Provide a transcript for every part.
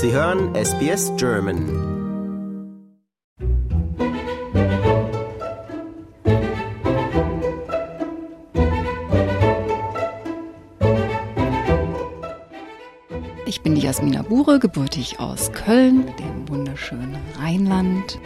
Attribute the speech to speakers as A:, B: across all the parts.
A: Sie hören SBS German.
B: Ich bin die Jasmina Bure, gebürtig aus Köln, dem wunderschönen Rheinland.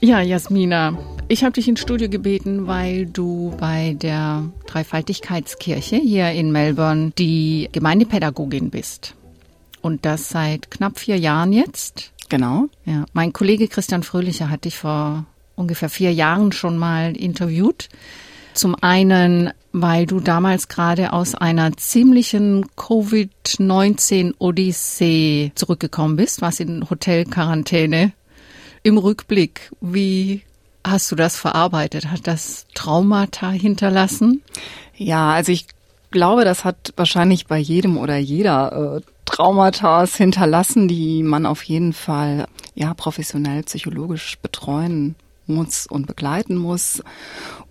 B: Ja, Jasmina, ich habe dich ins Studio gebeten, weil du bei der Dreifaltigkeitskirche hier in Melbourne die Gemeindepädagogin bist. Und das seit knapp vier Jahren jetzt.
C: Genau.
B: Ja, mein Kollege Christian Fröhlicher hat dich vor ungefähr vier Jahren schon mal interviewt. Zum einen, weil du damals gerade aus einer ziemlichen Covid-19-Odyssee zurückgekommen bist, warst in Hotelquarantäne im Rückblick, wie hast du das verarbeitet? Hat das Traumata hinterlassen?
C: Ja, also ich glaube, das hat wahrscheinlich bei jedem oder jeder äh, Traumata hinterlassen, die man auf jeden Fall ja professionell psychologisch betreuen muss und begleiten muss,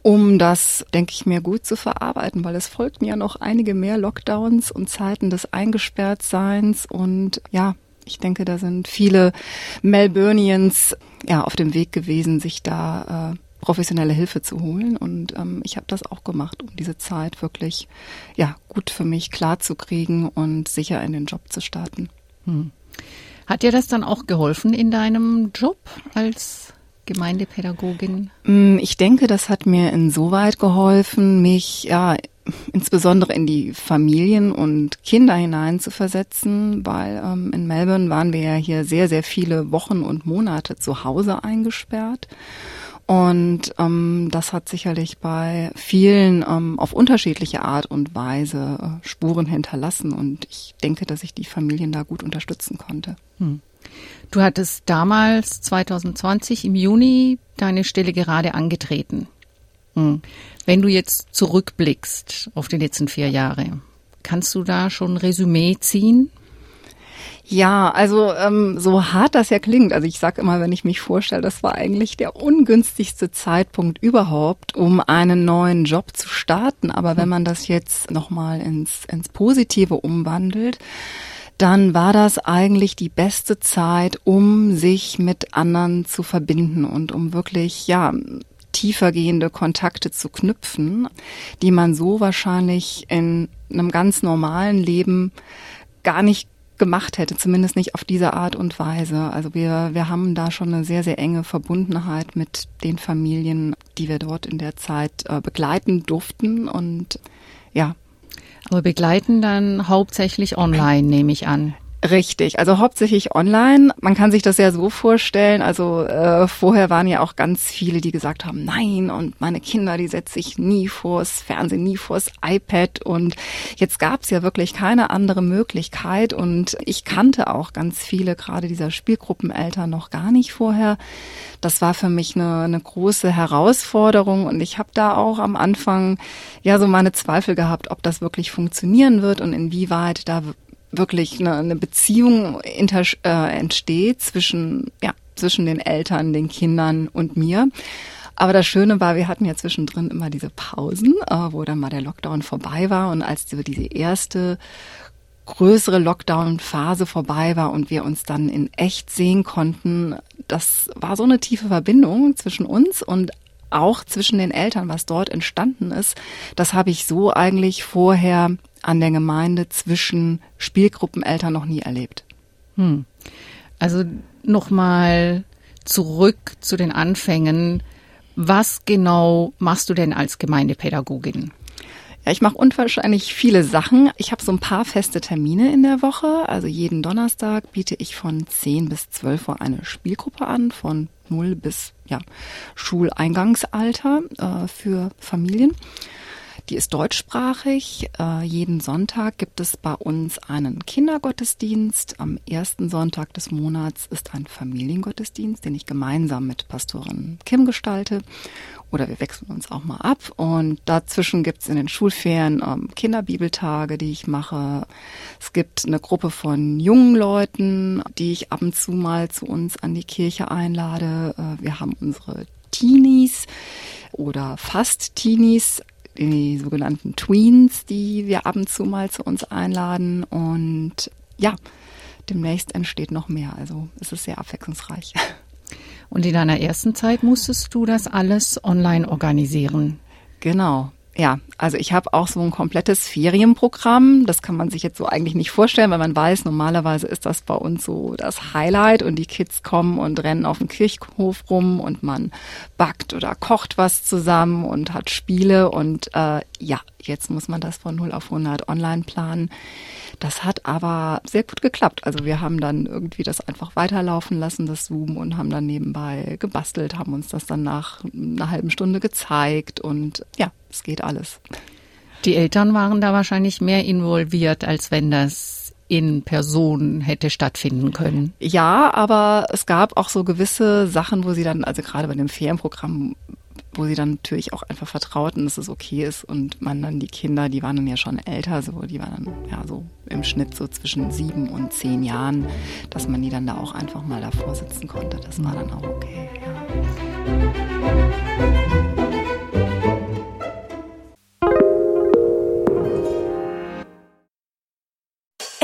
C: um das, denke ich mir, gut zu verarbeiten, weil es folgten ja noch einige mehr Lockdowns und Zeiten des Eingesperrtseins und ja, ich denke, da sind viele Melburnians ja auf dem Weg gewesen, sich da äh, professionelle Hilfe zu holen. Und ähm, ich habe das auch gemacht, um diese Zeit wirklich ja gut für mich klar zu kriegen und sicher in den Job zu starten. Hm.
B: Hat dir das dann auch geholfen in deinem Job als Gemeindepädagogin?
C: Mm, ich denke, das hat mir insoweit geholfen, mich ja insbesondere in die Familien und Kinder hineinzuversetzen, weil ähm, in Melbourne waren wir ja hier sehr, sehr viele Wochen und Monate zu Hause eingesperrt. Und ähm, das hat sicherlich bei vielen ähm, auf unterschiedliche Art und Weise äh, Spuren hinterlassen. Und ich denke, dass ich die Familien da gut unterstützen konnte. Hm.
B: Du hattest damals 2020 im Juni deine Stelle gerade angetreten. Hm. Wenn du jetzt zurückblickst auf die letzten vier Jahre, kannst du da schon ein Resümee ziehen?
C: Ja, also ähm, so hart das ja klingt, also ich sage immer, wenn ich mich vorstelle, das war eigentlich der ungünstigste Zeitpunkt überhaupt, um einen neuen Job zu starten. Aber wenn man das jetzt nochmal ins, ins Positive umwandelt, dann war das eigentlich die beste Zeit, um sich mit anderen zu verbinden und um wirklich, ja, tiefergehende Kontakte zu knüpfen, die man so wahrscheinlich in einem ganz normalen Leben gar nicht gemacht hätte, zumindest nicht auf diese Art und Weise. Also wir, wir haben da schon eine sehr, sehr enge Verbundenheit mit den Familien, die wir dort in der Zeit äh, begleiten durften und ja.
B: Aber begleiten dann hauptsächlich online, nehme ich an.
C: Richtig, also hauptsächlich online. Man kann sich das ja so vorstellen. Also äh, vorher waren ja auch ganz viele, die gesagt haben, nein, und meine Kinder, die setze ich nie vors Fernsehen, nie vors iPad. Und jetzt gab es ja wirklich keine andere Möglichkeit. Und ich kannte auch ganz viele, gerade dieser Spielgruppeneltern, noch gar nicht vorher. Das war für mich eine, eine große Herausforderung. Und ich habe da auch am Anfang ja so meine Zweifel gehabt, ob das wirklich funktionieren wird und inwieweit da wirklich eine, eine Beziehung inter, äh, entsteht zwischen, ja, zwischen den Eltern, den Kindern und mir. Aber das Schöne war, wir hatten ja zwischendrin immer diese Pausen, äh, wo dann mal der Lockdown vorbei war. Und als so diese erste größere Lockdown-Phase vorbei war und wir uns dann in echt sehen konnten, das war so eine tiefe Verbindung zwischen uns und auch zwischen den Eltern, was dort entstanden ist. Das habe ich so eigentlich vorher an der Gemeinde zwischen Spielgruppeneltern noch nie erlebt. Hm.
B: Also nochmal zurück zu den Anfängen. Was genau machst du denn als Gemeindepädagogin?
C: Ja, ich mache unwahrscheinlich viele Sachen. Ich habe so ein paar feste Termine in der Woche. Also jeden Donnerstag biete ich von 10 bis 12 Uhr eine Spielgruppe an, von 0 bis ja, Schuleingangsalter äh, für Familien. Die ist deutschsprachig. Äh, jeden Sonntag gibt es bei uns einen Kindergottesdienst. Am ersten Sonntag des Monats ist ein Familiengottesdienst, den ich gemeinsam mit Pastorin Kim gestalte. Oder wir wechseln uns auch mal ab. Und dazwischen gibt es in den Schulferien ähm, Kinderbibeltage, die ich mache. Es gibt eine Gruppe von jungen Leuten, die ich ab und zu mal zu uns an die Kirche einlade. Äh, wir haben unsere Teenies, oder Fast-Teenies, die sogenannten Tweens, die wir ab und zu mal zu uns einladen. Und ja, demnächst entsteht noch mehr. Also es ist sehr abwechslungsreich.
B: Und in deiner ersten Zeit musstest du das alles online organisieren.
C: Genau. Ja, also ich habe auch so ein komplettes Ferienprogramm. Das kann man sich jetzt so eigentlich nicht vorstellen, weil man weiß, normalerweise ist das bei uns so das Highlight und die Kids kommen und rennen auf dem Kirchhof rum und man backt oder kocht was zusammen und hat Spiele und äh, ja, jetzt muss man das von 0 auf 100 online planen. Das hat aber sehr gut geklappt. Also wir haben dann irgendwie das einfach weiterlaufen lassen, das Zoom, und haben dann nebenbei gebastelt, haben uns das dann nach einer halben Stunde gezeigt und ja, es geht alles.
B: Die Eltern waren da wahrscheinlich mehr involviert, als wenn das in Person hätte stattfinden können.
C: Ja, aber es gab auch so gewisse Sachen, wo sie dann, also gerade bei dem Ferienprogramm, wo sie dann natürlich auch einfach vertrauten, dass es okay ist und man dann die Kinder, die waren dann ja schon älter, so die waren dann ja so im Schnitt so zwischen sieben und zehn Jahren, dass man die dann da auch einfach mal davor sitzen konnte. Das war dann auch okay. Ja.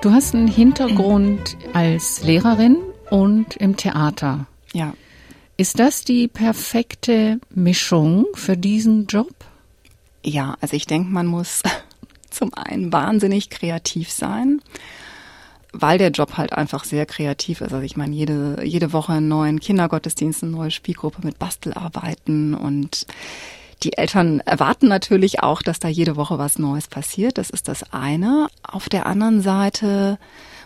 B: Du hast einen Hintergrund als Lehrerin und im Theater.
C: Ja.
B: Ist das die perfekte Mischung für diesen Job?
C: Ja, also ich denke, man muss zum einen wahnsinnig kreativ sein, weil der Job halt einfach sehr kreativ ist. Also ich meine, jede, jede Woche einen neuen Kindergottesdienst, eine neue Spielgruppe mit Bastelarbeiten und die Eltern erwarten natürlich auch, dass da jede Woche was Neues passiert. Das ist das eine. Auf der anderen Seite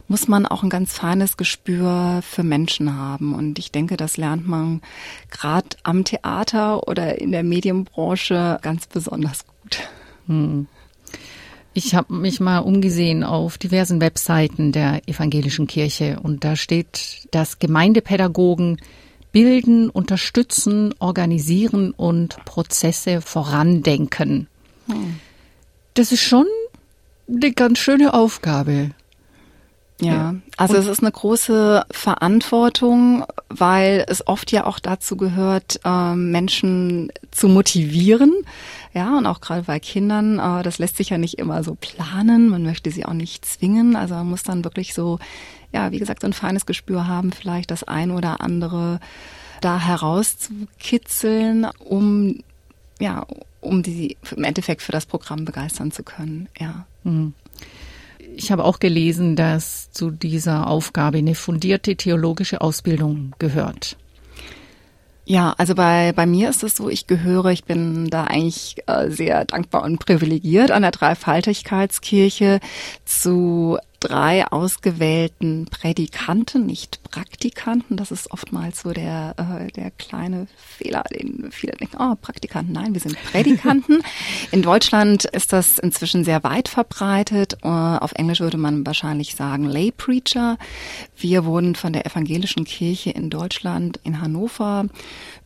C: muss man auch ein ganz feines Gespür für Menschen haben. Und ich denke, das lernt man gerade am Theater oder in der Medienbranche ganz besonders gut. Hm.
B: Ich habe mich mal umgesehen auf diversen Webseiten der evangelischen Kirche und da steht, dass Gemeindepädagogen bilden, unterstützen, organisieren und Prozesse vorandenken. Hm. Das ist schon eine ganz schöne Aufgabe.
C: Ja, also und es ist eine große Verantwortung, weil es oft ja auch dazu gehört, äh, Menschen zu motivieren, ja, und auch gerade bei Kindern, äh, das lässt sich ja nicht immer so planen. Man möchte sie auch nicht zwingen. Also man muss dann wirklich so, ja, wie gesagt, so ein feines Gespür haben, vielleicht das ein oder andere da herauszukitzeln, um, ja, um die im Endeffekt für das Programm begeistern zu können, ja. Mhm.
B: Ich habe auch gelesen, dass zu dieser Aufgabe eine fundierte theologische Ausbildung gehört.
C: Ja, also bei, bei mir ist es so, ich gehöre, ich bin da eigentlich äh, sehr dankbar und privilegiert an der Dreifaltigkeitskirche zu drei ausgewählten Prädikanten, nicht Praktikanten. Das ist oftmals so der, äh, der kleine Fehler, den viele denken, oh, Praktikanten. Nein, wir sind Prädikanten. In Deutschland ist das inzwischen sehr weit verbreitet. Uh, auf Englisch würde man wahrscheinlich sagen Lay Preacher. Wir wurden von der evangelischen Kirche in Deutschland, in Hannover,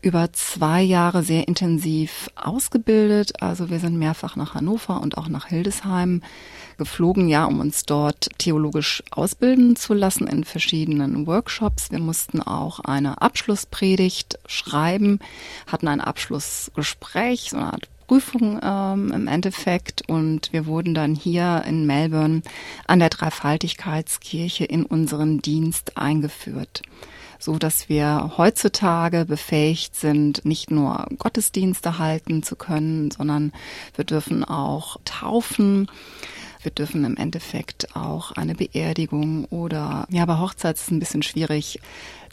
C: über zwei Jahre sehr intensiv ausgebildet. Also wir sind mehrfach nach Hannover und auch nach Hildesheim geflogen, ja, um uns dort theologisch ausbilden zu lassen in verschiedenen Workshops. Wir mussten auch eine Abschlusspredigt schreiben, hatten ein Abschlussgespräch, so eine Art Prüfung ähm, im Endeffekt und wir wurden dann hier in Melbourne an der Dreifaltigkeitskirche in unseren Dienst eingeführt so dass wir heutzutage befähigt sind, nicht nur Gottesdienste halten zu können, sondern wir dürfen auch taufen Wir dürfen im Endeffekt auch eine Beerdigung oder, ja, bei Hochzeit ist es ein bisschen schwierig.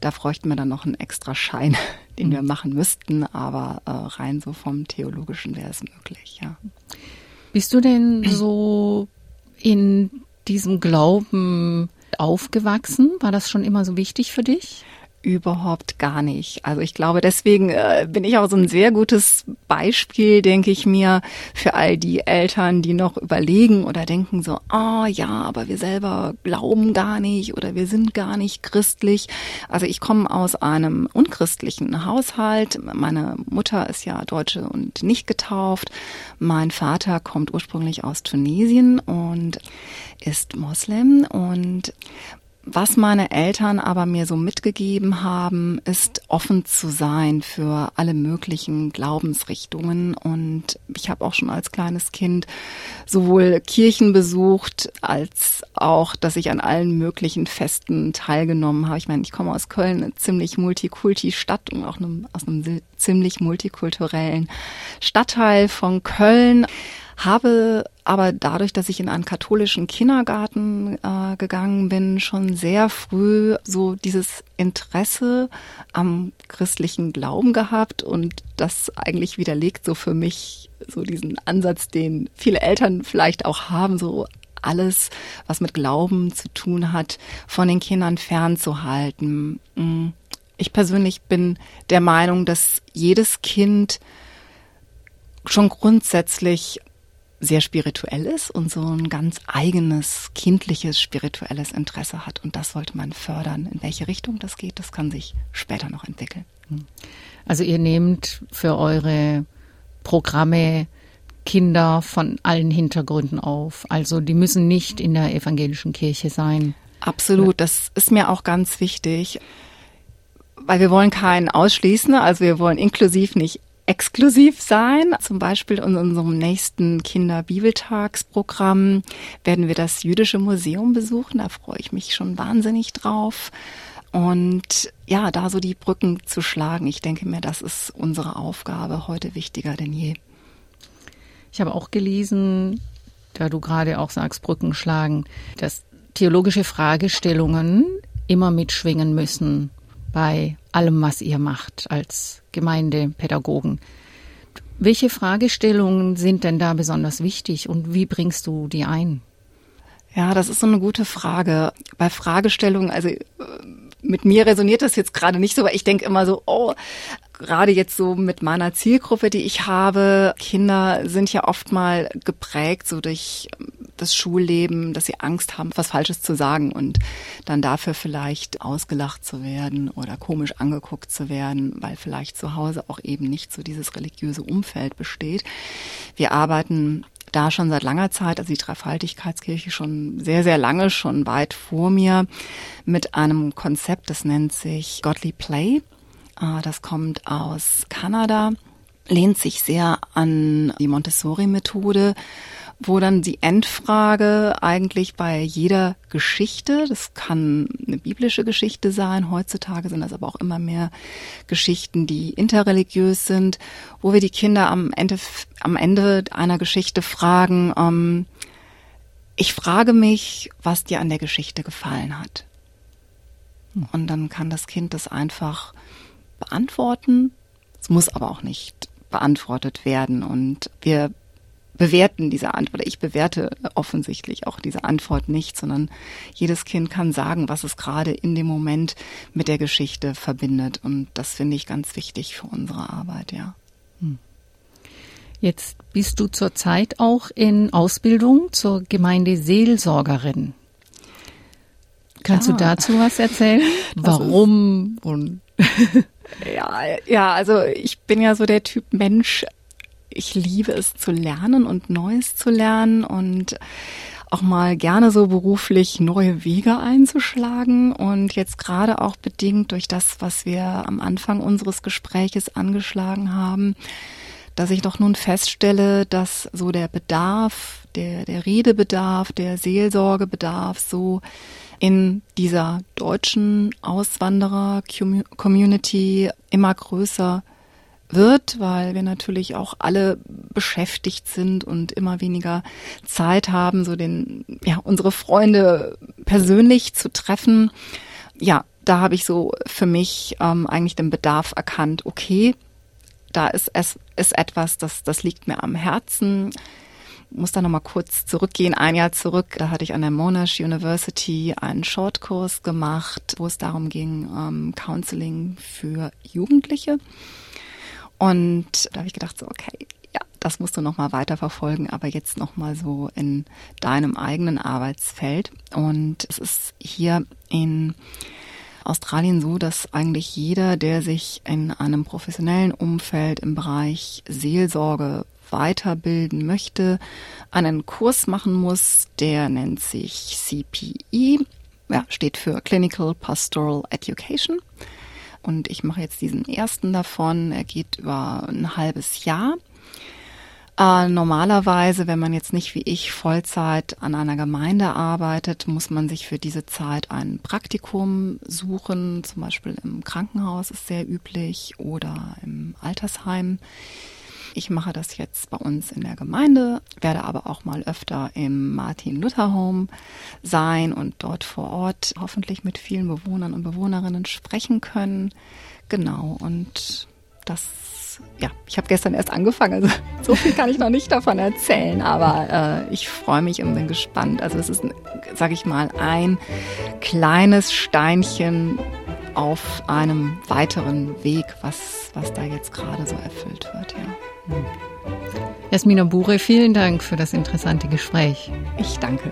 C: Da bräuchten wir dann noch einen extra Schein, den wir machen müssten, aber äh, rein so vom Theologischen wäre es möglich, ja.
B: Bist du denn so in diesem Glauben aufgewachsen? War das schon immer so wichtig für dich?
C: Überhaupt gar nicht. Also ich glaube, deswegen äh, bin ich auch so ein sehr gutes Beispiel, denke ich mir, für all die Eltern, die noch überlegen oder denken so, ah oh, ja, aber wir selber glauben gar nicht oder wir sind gar nicht christlich. Also ich komme aus einem unchristlichen Haushalt. Meine Mutter ist ja Deutsche und nicht getauft. Mein Vater kommt ursprünglich aus Tunesien und ist Moslem und was meine Eltern aber mir so mitgegeben haben, ist offen zu sein für alle möglichen Glaubensrichtungen. Und ich habe auch schon als kleines Kind sowohl Kirchen besucht, als auch, dass ich an allen möglichen Festen teilgenommen habe. Ich meine, ich komme aus Köln, eine ziemlich Multikulti-Stadt und auch aus einem ziemlich multikulturellen Stadtteil von Köln habe aber dadurch, dass ich in einen katholischen Kindergarten äh, gegangen bin, schon sehr früh so dieses Interesse am christlichen Glauben gehabt und das eigentlich widerlegt so für mich so diesen Ansatz, den viele Eltern vielleicht auch haben, so alles, was mit Glauben zu tun hat, von den Kindern fernzuhalten. Mm. Ich persönlich bin der Meinung, dass jedes Kind schon grundsätzlich sehr spirituell ist und so ein ganz eigenes, kindliches, spirituelles Interesse hat. Und das sollte man fördern. In welche Richtung das geht, das kann sich später noch entwickeln. Hm.
B: Also ihr nehmt für eure Programme Kinder von allen Hintergründen auf. Also die müssen nicht in der evangelischen Kirche sein.
C: Absolut, das ist mir auch ganz wichtig, weil wir wollen keinen ausschließen, also wir wollen inklusiv nicht exklusiv sein. Zum Beispiel in unserem nächsten Kinderbibeltagsprogramm werden wir das Jüdische Museum besuchen. Da freue ich mich schon wahnsinnig drauf. Und ja, da so die Brücken zu schlagen, ich denke mir, das ist unsere Aufgabe heute wichtiger denn je.
B: Ich habe auch gelesen, da du gerade auch sagst, Brücken schlagen, dass theologische Fragestellungen immer mitschwingen müssen bei allem, was ihr macht als Gemeindepädagogen. Welche Fragestellungen sind denn da besonders wichtig und wie bringst du die ein?
C: Ja, das ist so eine gute Frage. Bei Fragestellungen, also äh, mit mir resoniert das jetzt gerade nicht so, weil ich denke immer so, oh, gerade jetzt so mit meiner Zielgruppe, die ich habe, Kinder sind ja oft mal geprägt so durch das Schulleben, dass sie Angst haben, was Falsches zu sagen und dann dafür vielleicht ausgelacht zu werden oder komisch angeguckt zu werden, weil vielleicht zu Hause auch eben nicht so dieses religiöse Umfeld besteht. Wir arbeiten da schon seit langer Zeit, also die Dreifaltigkeitskirche schon sehr, sehr lange, schon weit vor mir, mit einem Konzept, das nennt sich Godly Play. Ah, das kommt aus Kanada, lehnt sich sehr an die Montessori-Methode wo dann die Endfrage eigentlich bei jeder Geschichte, das kann eine biblische Geschichte sein, heutzutage sind das aber auch immer mehr Geschichten, die interreligiös sind, wo wir die Kinder am Ende, am Ende einer Geschichte fragen, ähm, ich frage mich, was dir an der Geschichte gefallen hat. Und dann kann das Kind das einfach beantworten. Es muss aber auch nicht beantwortet werden. Und wir bewerten diese Antwort. Ich bewerte offensichtlich auch diese Antwort nicht, sondern jedes Kind kann sagen, was es gerade in dem Moment mit der Geschichte verbindet. Und das finde ich ganz wichtig für unsere Arbeit, ja. Hm.
B: Jetzt bist du zurzeit auch in Ausbildung zur Gemeindeseelsorgerin. Kannst ja. du dazu was erzählen? Warum? Und
C: ja, ja, also ich bin ja so der Typ Mensch, ich liebe es zu lernen und Neues zu lernen und auch mal gerne so beruflich neue Wege einzuschlagen und jetzt gerade auch bedingt durch das, was wir am Anfang unseres Gespräches angeschlagen haben, dass ich doch nun feststelle, dass so der Bedarf, der, der Redebedarf, der Seelsorgebedarf so in dieser deutschen Auswanderer-Community immer größer wird, weil wir natürlich auch alle beschäftigt sind und immer weniger Zeit haben, so den, ja, unsere Freunde persönlich zu treffen. Ja, da habe ich so für mich ähm, eigentlich den Bedarf erkannt, okay, da ist es ist etwas, das, das liegt mir am Herzen. Muss da nochmal kurz zurückgehen, ein Jahr zurück. Da hatte ich an der Monash University einen Shortkurs gemacht, wo es darum ging, ähm, Counseling für Jugendliche. Und da habe ich gedacht, so, okay, ja, das musst du nochmal weiterverfolgen, aber jetzt nochmal so in deinem eigenen Arbeitsfeld. Und es ist hier in Australien so, dass eigentlich jeder, der sich in einem professionellen Umfeld im Bereich Seelsorge weiterbilden möchte, einen Kurs machen muss, der nennt sich CPE, ja, steht für Clinical Pastoral Education. Und ich mache jetzt diesen ersten davon. Er geht über ein halbes Jahr. Äh, normalerweise, wenn man jetzt nicht wie ich Vollzeit an einer Gemeinde arbeitet, muss man sich für diese Zeit ein Praktikum suchen. Zum Beispiel im Krankenhaus ist sehr üblich oder im Altersheim. Ich mache das jetzt bei uns in der Gemeinde, werde aber auch mal öfter im Martin Luther Home sein und dort vor Ort hoffentlich mit vielen Bewohnern und Bewohnerinnen sprechen können. Genau, und das, ja, ich habe gestern erst angefangen, also so viel kann ich noch nicht davon erzählen, aber äh, ich freue mich und bin gespannt. Also es ist, sage ich mal, ein kleines Steinchen auf einem weiteren Weg, was, was da jetzt gerade so erfüllt wird, ja.
B: Jasmina Bure, vielen Dank für das interessante Gespräch.
C: Ich danke.